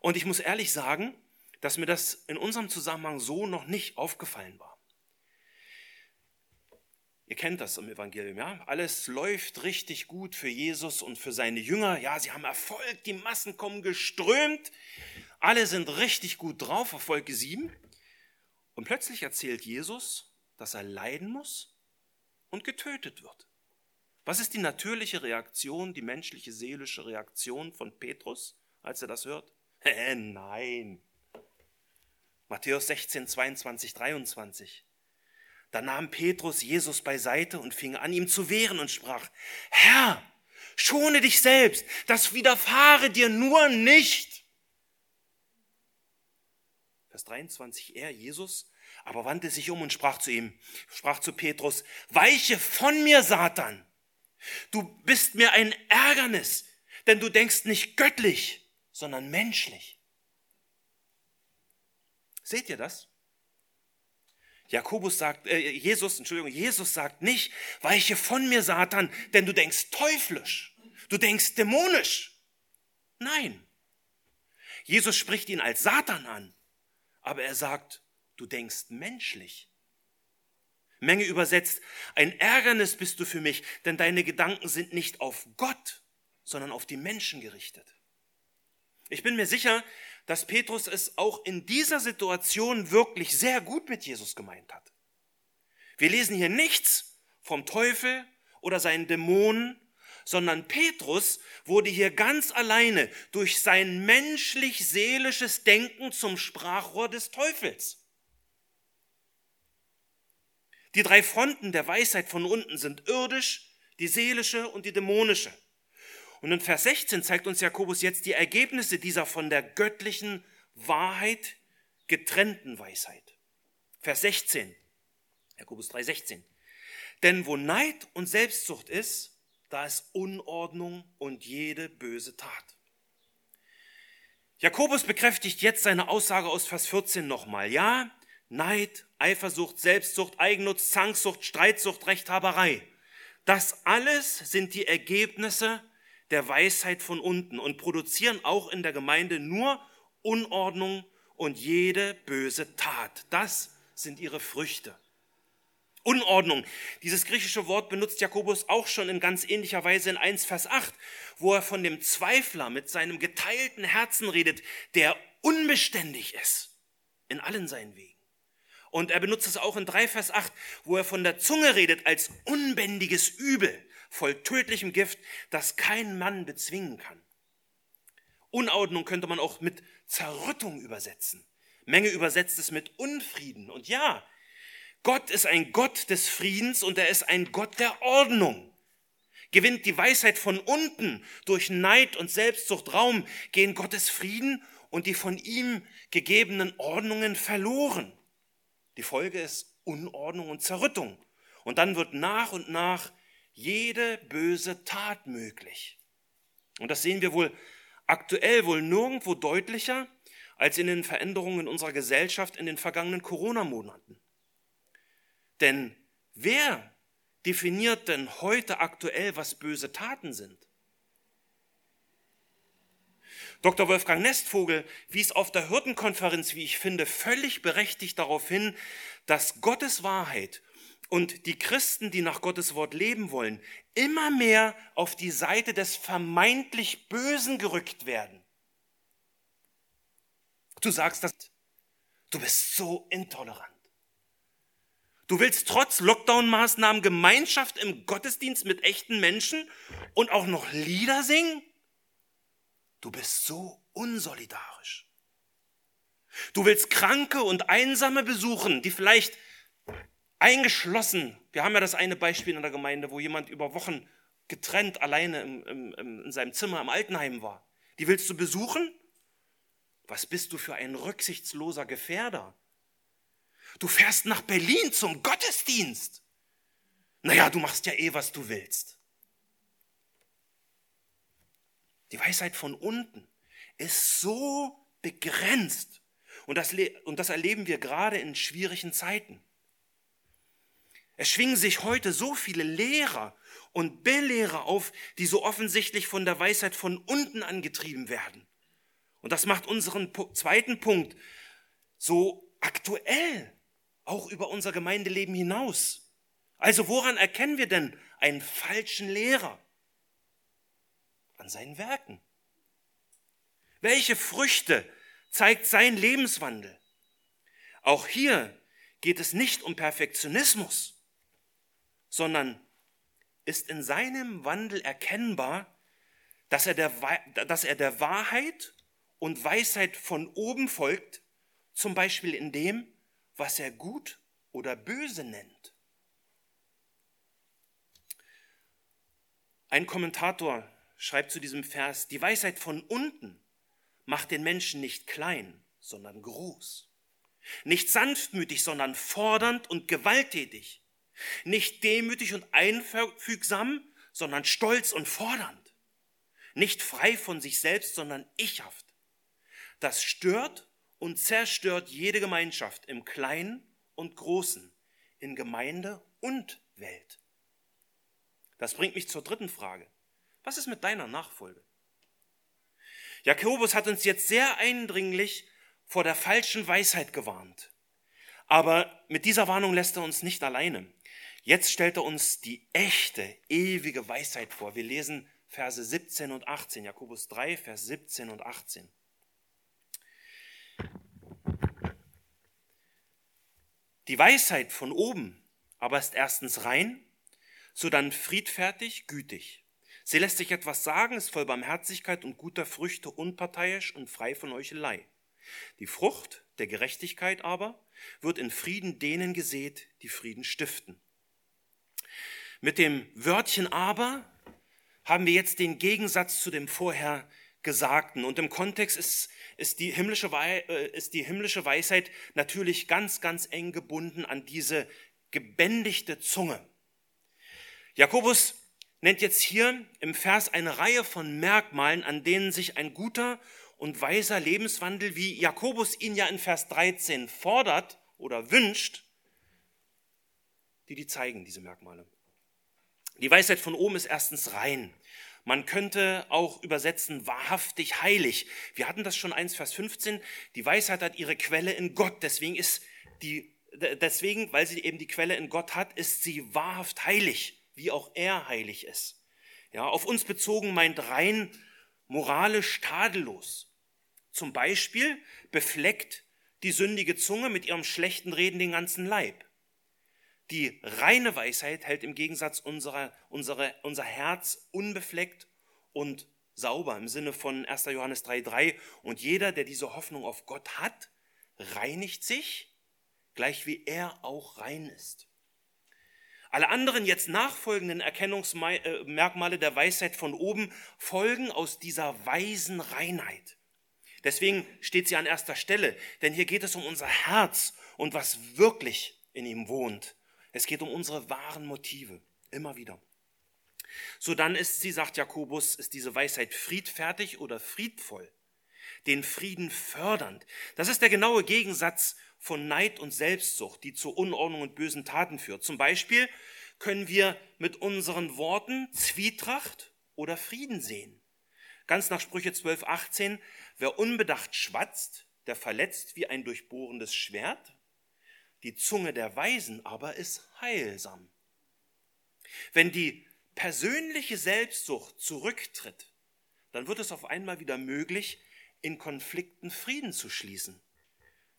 Und ich muss ehrlich sagen, dass mir das in unserem Zusammenhang so noch nicht aufgefallen war. Ihr kennt das im Evangelium, ja? Alles läuft richtig gut für Jesus und für seine Jünger. Ja, sie haben Erfolg, die Massen kommen geströmt. Alle sind richtig gut drauf auf Folge 7. Und plötzlich erzählt Jesus, dass er leiden muss und getötet wird. Was ist die natürliche Reaktion, die menschliche, seelische Reaktion von Petrus, als er das hört? Äh, nein. Matthäus 16, 22, 23. Da nahm Petrus Jesus beiseite und fing an, ihm zu wehren und sprach, Herr, schone dich selbst, das widerfahre dir nur nicht. Vers 23, er, Jesus, aber wandte sich um und sprach zu ihm, sprach zu Petrus, weiche von mir, Satan. Du bist mir ein Ärgernis, denn du denkst nicht göttlich, sondern menschlich. Seht ihr das? Jakobus sagt, äh, Jesus, Entschuldigung, Jesus sagt nicht, weiche von mir, Satan, denn du denkst teuflisch, du denkst dämonisch. Nein. Jesus spricht ihn als Satan an, aber er sagt, du denkst menschlich. Menge übersetzt, ein Ärgernis bist du für mich, denn deine Gedanken sind nicht auf Gott, sondern auf die Menschen gerichtet. Ich bin mir sicher, dass Petrus es auch in dieser Situation wirklich sehr gut mit Jesus gemeint hat. Wir lesen hier nichts vom Teufel oder seinen Dämonen, sondern Petrus wurde hier ganz alleine durch sein menschlich-seelisches Denken zum Sprachrohr des Teufels. Die drei Fronten der Weisheit von unten sind irdisch, die seelische und die dämonische. Und in Vers 16 zeigt uns Jakobus jetzt die Ergebnisse dieser von der göttlichen Wahrheit getrennten Weisheit. Vers 16, Jakobus 3, 16. Denn wo Neid und Selbstsucht ist, da ist Unordnung und jede böse Tat. Jakobus bekräftigt jetzt seine Aussage aus Vers 14 nochmal. Ja, Neid, Eifersucht, Selbstsucht, Eigennutz, Zanksucht, Streitsucht, Rechthaberei. Das alles sind die Ergebnisse der Weisheit von unten und produzieren auch in der Gemeinde nur Unordnung und jede böse Tat. Das sind ihre Früchte. Unordnung. Dieses griechische Wort benutzt Jakobus auch schon in ganz ähnlicher Weise in 1 Vers 8, wo er von dem Zweifler mit seinem geteilten Herzen redet, der unbeständig ist in allen seinen Wegen. Und er benutzt es auch in 3 Vers 8, wo er von der Zunge redet als unbändiges Übel voll tödlichem Gift, das kein Mann bezwingen kann. Unordnung könnte man auch mit Zerrüttung übersetzen. Menge übersetzt es mit Unfrieden. Und ja, Gott ist ein Gott des Friedens und er ist ein Gott der Ordnung. Gewinnt die Weisheit von unten durch Neid und Selbstsucht Raum, gehen Gottes Frieden und die von ihm gegebenen Ordnungen verloren. Die Folge ist Unordnung und Zerrüttung. Und dann wird nach und nach jede böse Tat möglich. Und das sehen wir wohl aktuell wohl nirgendwo deutlicher als in den Veränderungen unserer Gesellschaft in den vergangenen Corona-Monaten. Denn wer definiert denn heute aktuell, was böse Taten sind? Dr. Wolfgang Nestvogel wies auf der Hürdenkonferenz, wie ich finde, völlig berechtigt darauf hin, dass Gottes Wahrheit und die Christen, die nach Gottes Wort leben wollen, immer mehr auf die Seite des vermeintlich Bösen gerückt werden. Du sagst das, du bist so intolerant. Du willst trotz Lockdown-Maßnahmen Gemeinschaft im Gottesdienst mit echten Menschen und auch noch Lieder singen? Du bist so unsolidarisch. Du willst Kranke und Einsame besuchen, die vielleicht eingeschlossen. Wir haben ja das eine Beispiel in der Gemeinde, wo jemand über Wochen getrennt alleine im, im, in seinem Zimmer im Altenheim war. Die willst du besuchen? Was bist du für ein rücksichtsloser Gefährder? Du fährst nach Berlin zum Gottesdienst. Naja, du machst ja eh, was du willst. Die Weisheit von unten ist so begrenzt. Und das, und das erleben wir gerade in schwierigen Zeiten. Es schwingen sich heute so viele Lehrer und Belehrer auf, die so offensichtlich von der Weisheit von unten angetrieben werden. Und das macht unseren zweiten Punkt so aktuell, auch über unser Gemeindeleben hinaus. Also woran erkennen wir denn einen falschen Lehrer? An seinen Werken. Welche Früchte zeigt sein Lebenswandel? Auch hier geht es nicht um Perfektionismus sondern ist in seinem Wandel erkennbar, dass er der, dass er der Wahrheit und Weisheit von oben folgt, zum Beispiel in dem, was er gut oder böse nennt. Ein Kommentator schreibt zu diesem Vers, die Weisheit von unten macht den Menschen nicht klein, sondern groß. Nicht sanftmütig, sondern fordernd und gewalttätig. Nicht demütig und einfügsam, sondern stolz und fordernd. Nicht frei von sich selbst, sondern ichhaft. Das stört und zerstört jede Gemeinschaft im Kleinen und Großen, in Gemeinde und Welt. Das bringt mich zur dritten Frage. Was ist mit deiner Nachfolge? Jakobus hat uns jetzt sehr eindringlich vor der falschen Weisheit gewarnt. Aber mit dieser Warnung lässt er uns nicht alleine. Jetzt stellt er uns die echte, ewige Weisheit vor. Wir lesen Verse 17 und 18, Jakobus 3, Vers 17 und 18. Die Weisheit von oben aber ist erstens rein, sodann friedfertig, gütig. Sie lässt sich etwas sagen, ist voll Barmherzigkeit und guter Früchte, unparteiisch und frei von Heuchelei. Die Frucht der Gerechtigkeit aber wird in Frieden denen gesät, die Frieden stiften. Mit dem Wörtchen aber haben wir jetzt den Gegensatz zu dem vorher Gesagten. Und im Kontext ist, ist, die himmlische, äh, ist die himmlische Weisheit natürlich ganz, ganz eng gebunden an diese gebändigte Zunge. Jakobus nennt jetzt hier im Vers eine Reihe von Merkmalen, an denen sich ein guter und weiser Lebenswandel, wie Jakobus ihn ja in Vers 13 fordert oder wünscht, die die zeigen, diese Merkmale. Die Weisheit von oben ist erstens rein. Man könnte auch übersetzen wahrhaftig heilig. Wir hatten das schon 1 Vers 15. Die Weisheit hat ihre Quelle in Gott. Deswegen ist die, deswegen, weil sie eben die Quelle in Gott hat, ist sie wahrhaft heilig, wie auch er heilig ist. Ja, auf uns bezogen meint rein moralisch tadellos. Zum Beispiel befleckt die sündige Zunge mit ihrem schlechten Reden den ganzen Leib. Die reine Weisheit hält im Gegensatz unsere, unsere, unser Herz unbefleckt und sauber im Sinne von 1. Johannes 3.3. Und jeder, der diese Hoffnung auf Gott hat, reinigt sich, gleich wie er auch rein ist. Alle anderen jetzt nachfolgenden Erkennungsmerkmale der Weisheit von oben folgen aus dieser weisen Reinheit. Deswegen steht sie an erster Stelle, denn hier geht es um unser Herz und was wirklich in ihm wohnt. Es geht um unsere wahren Motive, immer wieder. So dann ist sie, sagt Jakobus, ist diese Weisheit friedfertig oder friedvoll, den Frieden fördernd. Das ist der genaue Gegensatz von Neid und Selbstsucht, die zu Unordnung und bösen Taten führt. Zum Beispiel können wir mit unseren Worten Zwietracht oder Frieden sehen. Ganz nach Sprüche 12, 18, wer unbedacht schwatzt, der verletzt wie ein durchbohrendes Schwert, die Zunge der Weisen aber ist heilsam. Wenn die persönliche Selbstsucht zurücktritt, dann wird es auf einmal wieder möglich, in Konflikten Frieden zu schließen.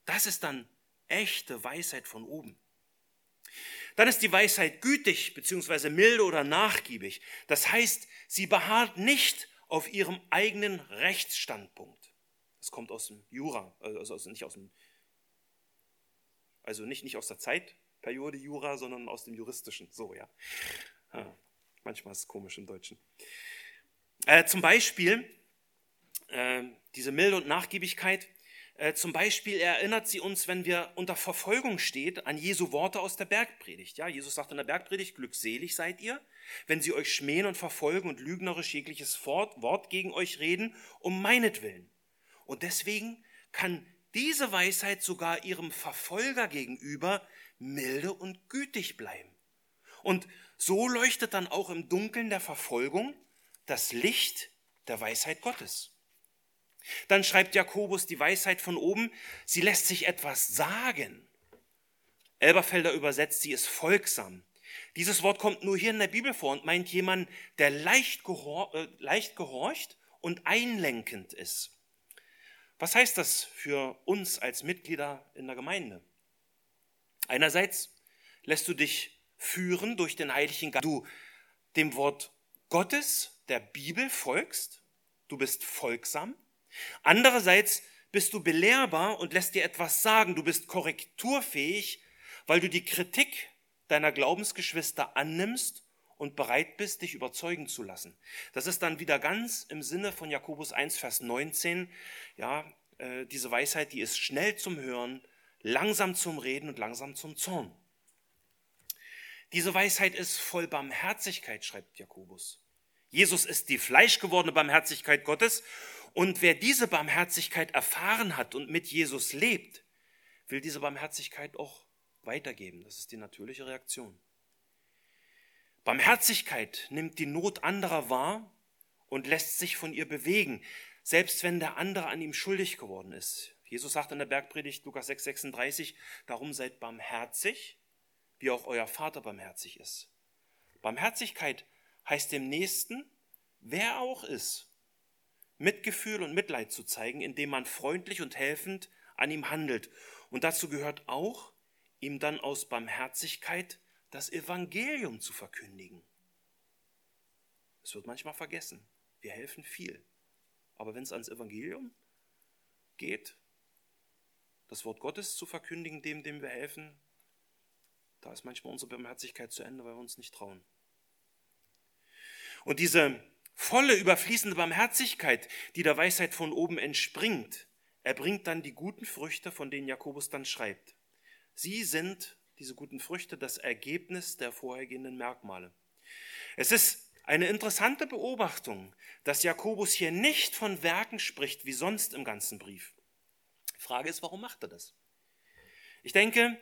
Das ist dann echte Weisheit von oben. Dann ist die Weisheit gütig bzw. milde oder nachgiebig. Das heißt, sie beharrt nicht auf ihrem eigenen Rechtsstandpunkt. Das kommt aus dem Jura, also nicht aus dem also nicht, nicht aus der Zeitperiode Jura, sondern aus dem juristischen. So, ja. ja manchmal ist es komisch im Deutschen. Äh, zum Beispiel äh, diese Milde und Nachgiebigkeit. Äh, zum Beispiel erinnert sie uns, wenn wir unter Verfolgung steht, an Jesu Worte aus der Bergpredigt. Ja, Jesus sagt in der Bergpredigt, glückselig seid ihr, wenn sie euch schmähen und verfolgen und lügnerisch jegliches Wort gegen euch reden, um meinetwillen. Und deswegen kann diese Weisheit sogar ihrem Verfolger gegenüber milde und gütig bleiben. Und so leuchtet dann auch im Dunkeln der Verfolgung das Licht der Weisheit Gottes. Dann schreibt Jakobus die Weisheit von oben, sie lässt sich etwas sagen. Elberfelder übersetzt, sie ist folgsam. Dieses Wort kommt nur hier in der Bibel vor und meint jemand, der leicht, gehor äh, leicht gehorcht und einlenkend ist. Was heißt das für uns als Mitglieder in der Gemeinde? Einerseits lässt du dich führen durch den Heiligen Geist, du dem Wort Gottes, der Bibel folgst, du bist folgsam. Andererseits bist du belehrbar und lässt dir etwas sagen, du bist korrekturfähig, weil du die Kritik deiner Glaubensgeschwister annimmst und bereit bist, dich überzeugen zu lassen. Das ist dann wieder ganz im Sinne von Jakobus 1, Vers 19. Ja, äh, diese Weisheit, die ist schnell zum Hören, langsam zum Reden und langsam zum Zorn. Diese Weisheit ist voll Barmherzigkeit, schreibt Jakobus. Jesus ist die fleischgewordene Barmherzigkeit Gottes. Und wer diese Barmherzigkeit erfahren hat und mit Jesus lebt, will diese Barmherzigkeit auch weitergeben. Das ist die natürliche Reaktion. Barmherzigkeit nimmt die Not anderer wahr und lässt sich von ihr bewegen, selbst wenn der andere an ihm schuldig geworden ist. Jesus sagt in der Bergpredigt Lukas 6, 36, darum seid barmherzig, wie auch euer Vater barmherzig ist. Barmherzigkeit heißt dem Nächsten, wer auch ist, Mitgefühl und Mitleid zu zeigen, indem man freundlich und helfend an ihm handelt. Und dazu gehört auch, ihm dann aus Barmherzigkeit das Evangelium zu verkündigen. Es wird manchmal vergessen. Wir helfen viel. Aber wenn es ans Evangelium geht, das Wort Gottes zu verkündigen, dem, dem wir helfen, da ist manchmal unsere Barmherzigkeit zu Ende, weil wir uns nicht trauen. Und diese volle, überfließende Barmherzigkeit, die der Weisheit von oben entspringt, erbringt dann die guten Früchte, von denen Jakobus dann schreibt. Sie sind, diese guten Früchte, das Ergebnis der vorhergehenden Merkmale. Es ist eine interessante Beobachtung, dass Jakobus hier nicht von Werken spricht, wie sonst im ganzen Brief. Die Frage ist, warum macht er das? Ich denke,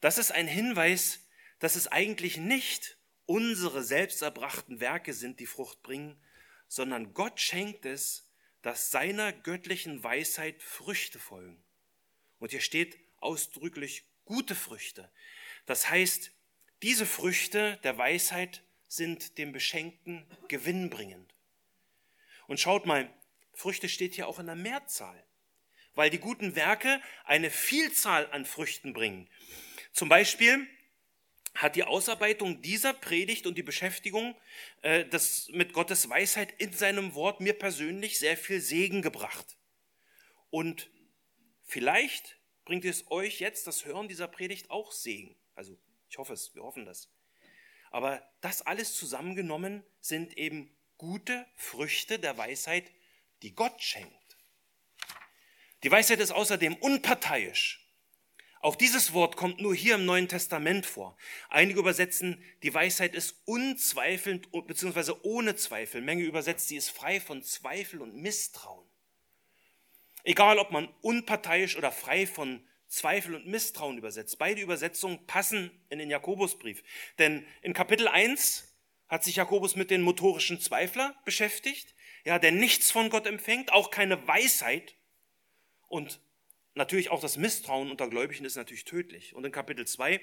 das ist ein Hinweis, dass es eigentlich nicht unsere selbsterbrachten Werke sind, die Frucht bringen, sondern Gott schenkt es, dass seiner göttlichen Weisheit Früchte folgen. Und hier steht ausdrücklich gute Früchte. Das heißt, diese Früchte der Weisheit sind dem Beschenkten gewinnbringend. Und schaut mal, Früchte steht hier auch in der Mehrzahl, weil die guten Werke eine Vielzahl an Früchten bringen. Zum Beispiel hat die Ausarbeitung dieser Predigt und die Beschäftigung äh, das, mit Gottes Weisheit in seinem Wort mir persönlich sehr viel Segen gebracht. Und vielleicht bringt es euch jetzt das Hören dieser Predigt auch Segen. Also ich hoffe es, wir hoffen das. Aber das alles zusammengenommen sind eben gute Früchte der Weisheit, die Gott schenkt. Die Weisheit ist außerdem unparteiisch. Auch dieses Wort kommt nur hier im Neuen Testament vor. Einige übersetzen, die Weisheit ist unzweifelnd bzw. ohne Zweifel. Menge übersetzt, sie ist frei von Zweifel und Misstrauen. Egal, ob man unparteiisch oder frei von Zweifel und Misstrauen übersetzt. Beide Übersetzungen passen in den Jakobusbrief. Denn in Kapitel 1 hat sich Jakobus mit den motorischen Zweifler beschäftigt, ja, der nichts von Gott empfängt, auch keine Weisheit. Und natürlich auch das Misstrauen unter Gläubigen ist natürlich tödlich. Und in Kapitel 2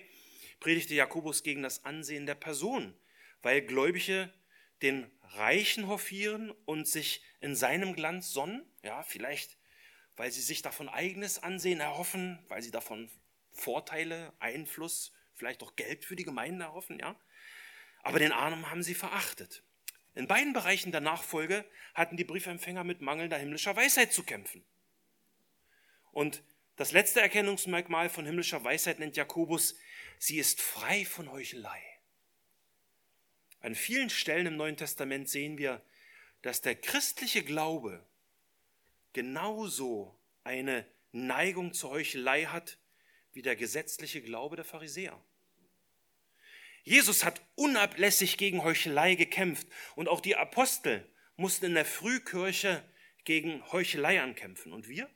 predigte Jakobus gegen das Ansehen der Person, weil Gläubige den Reichen hofieren und sich in seinem Glanz sonnen, ja, vielleicht weil sie sich davon eigenes Ansehen erhoffen, weil sie davon Vorteile, Einfluss, vielleicht auch Geld für die Gemeinde erhoffen, ja. Aber den Armen haben sie verachtet. In beiden Bereichen der Nachfolge hatten die Briefempfänger mit mangelnder himmlischer Weisheit zu kämpfen. Und das letzte Erkennungsmerkmal von himmlischer Weisheit nennt Jakobus, sie ist frei von Heuchelei. An vielen Stellen im Neuen Testament sehen wir, dass der christliche Glaube genauso eine Neigung zur Heuchelei hat wie der gesetzliche Glaube der Pharisäer. Jesus hat unablässig gegen Heuchelei gekämpft und auch die Apostel mussten in der Frühkirche gegen Heuchelei ankämpfen. Und wir?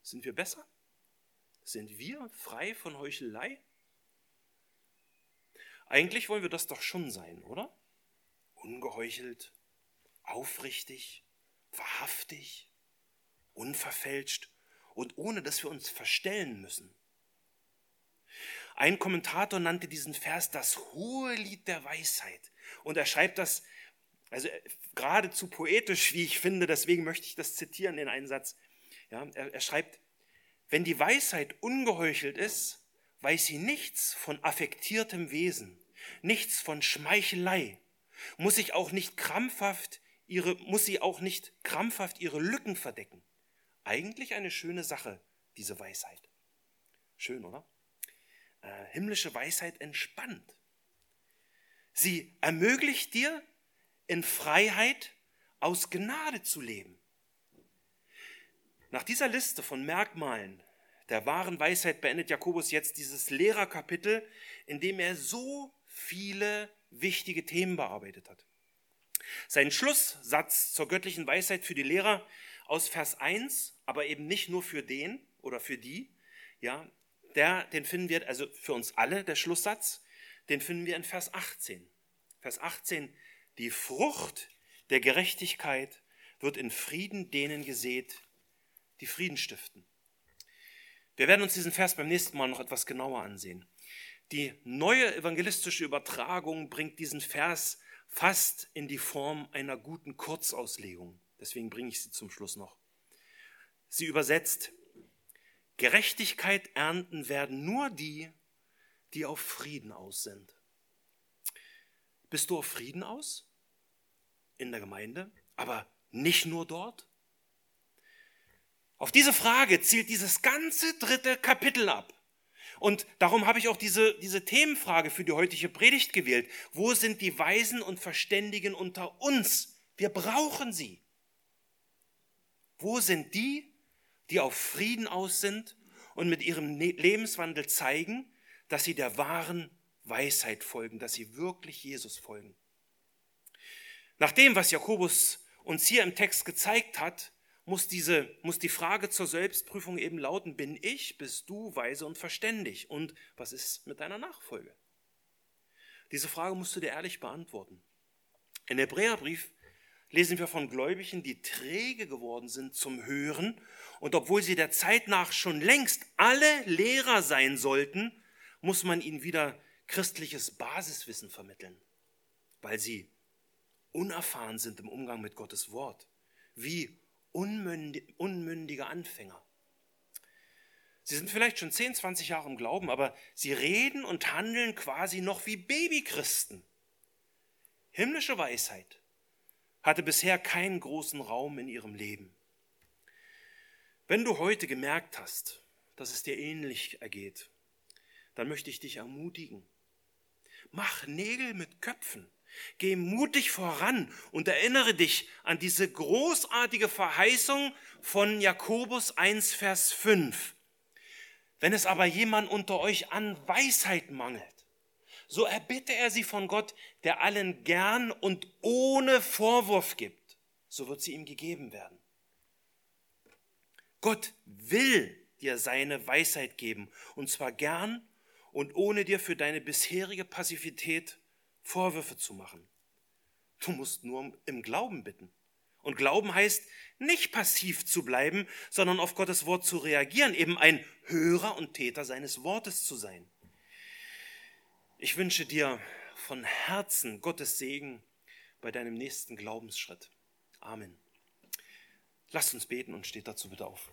Sind wir besser? Sind wir frei von Heuchelei? Eigentlich wollen wir das doch schon sein, oder? Ungeheuchelt, aufrichtig, wahrhaftig, unverfälscht und ohne dass wir uns verstellen müssen. Ein Kommentator nannte diesen Vers das hohe Lied der Weisheit. Und er schreibt das also äh, geradezu poetisch, wie ich finde, deswegen möchte ich das zitieren in einen Satz. Ja, er, er schreibt, wenn die Weisheit ungeheuchelt ist, weiß sie nichts von affektiertem Wesen, nichts von Schmeichelei, muss sich auch nicht krampfhaft ihre, muss sie auch nicht krampfhaft ihre Lücken verdecken. Eigentlich eine schöne Sache, diese Weisheit. Schön, oder? Äh, himmlische Weisheit entspannt. Sie ermöglicht dir, in Freiheit aus Gnade zu leben. Nach dieser Liste von Merkmalen der wahren Weisheit beendet Jakobus jetzt dieses Lehrerkapitel, in dem er so viele wichtige Themen bearbeitet hat. Sein Schlusssatz zur göttlichen Weisheit für die Lehrer aus Vers 1, aber eben nicht nur für den oder für die, ja, der, den finden wir, also für uns alle, der Schlusssatz, den finden wir in Vers 18. Vers 18, die Frucht der Gerechtigkeit wird in Frieden denen gesät, die Frieden stiften. Wir werden uns diesen Vers beim nächsten Mal noch etwas genauer ansehen. Die neue evangelistische Übertragung bringt diesen Vers fast in die Form einer guten Kurzauslegung. Deswegen bringe ich sie zum Schluss noch. Sie übersetzt, Gerechtigkeit ernten werden nur die, die auf Frieden aus sind. Bist du auf Frieden aus? In der Gemeinde? Aber nicht nur dort? Auf diese Frage zielt dieses ganze dritte Kapitel ab. Und darum habe ich auch diese, diese Themenfrage für die heutige Predigt gewählt. Wo sind die Weisen und Verständigen unter uns? Wir brauchen sie. Wo sind die, die auf Frieden aus sind und mit ihrem ne-, Lebenswandel zeigen, dass sie der wahren Weisheit folgen, dass sie wirklich Jesus folgen? Nach dem, was Jakobus uns hier im Text gezeigt hat, muss, diese, muss die Frage zur Selbstprüfung eben lauten, bin ich, bist du weise und verständig? Und was ist mit deiner Nachfolge? Diese Frage musst du dir ehrlich beantworten. In Hebräerbrief lesen wir von Gläubigen, die träge geworden sind zum Hören und obwohl sie der Zeit nach schon längst alle Lehrer sein sollten, muss man ihnen wieder christliches Basiswissen vermitteln, weil sie unerfahren sind im Umgang mit Gottes Wort. Wie unmündige Anfänger. Sie sind vielleicht schon 10, 20 Jahre im Glauben, aber sie reden und handeln quasi noch wie Babychristen. Himmlische Weisheit hatte bisher keinen großen Raum in ihrem Leben. Wenn du heute gemerkt hast, dass es dir ähnlich ergeht, dann möchte ich dich ermutigen. Mach Nägel mit Köpfen. Geh mutig voran und erinnere dich an diese großartige Verheißung von Jakobus 1, Vers 5. Wenn es aber jemand unter euch an Weisheit mangelt, so erbitte er sie von Gott, der allen gern und ohne Vorwurf gibt, so wird sie ihm gegeben werden. Gott will dir seine Weisheit geben, und zwar gern und ohne dir für deine bisherige Passivität Vorwürfe zu machen. Du musst nur im Glauben bitten. Und Glauben heißt, nicht passiv zu bleiben, sondern auf Gottes Wort zu reagieren, eben ein Hörer und Täter seines Wortes zu sein. Ich wünsche dir von Herzen Gottes Segen bei deinem nächsten Glaubensschritt. Amen. Lasst uns beten und steht dazu bitte auf.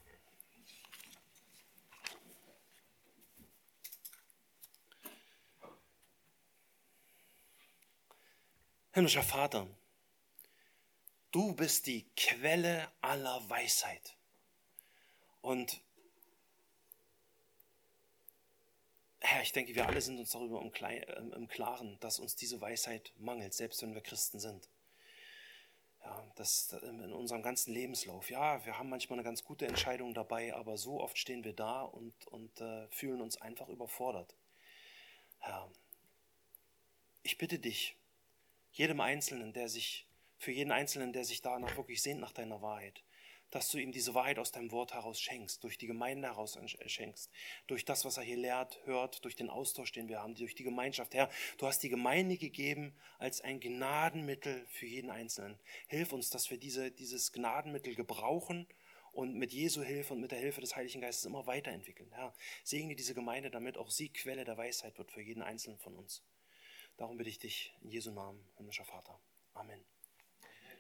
Himmlischer Vater, du bist die Quelle aller Weisheit. Und Herr, ich denke, wir alle sind uns darüber im, Klaren, dass uns diese Weisheit mangelt, selbst wenn wir Christen sind. Ja, das in unserem ganzen Lebenslauf. Ja, wir haben manchmal eine ganz gute Entscheidung dabei, aber so oft stehen wir da und, und äh, fühlen uns einfach überfordert. Herr, ich bitte dich, jedem Einzelnen, der sich, für jeden Einzelnen, der sich danach wirklich sehnt nach deiner Wahrheit, dass du ihm diese Wahrheit aus deinem Wort heraus schenkst, durch die Gemeinde heraus schenkst, durch das, was er hier lehrt, hört, durch den Austausch, den wir haben, durch die Gemeinschaft. Herr, du hast die Gemeinde gegeben als ein Gnadenmittel für jeden Einzelnen. Hilf uns, dass wir diese, dieses Gnadenmittel gebrauchen und mit Jesu Hilfe und mit der Hilfe des Heiligen Geistes immer weiterentwickeln. Herr, segne diese Gemeinde, damit auch sie Quelle der Weisheit wird für jeden Einzelnen von uns. Darum bitte ich dich in Jesu Namen, himmlischer Vater. Amen.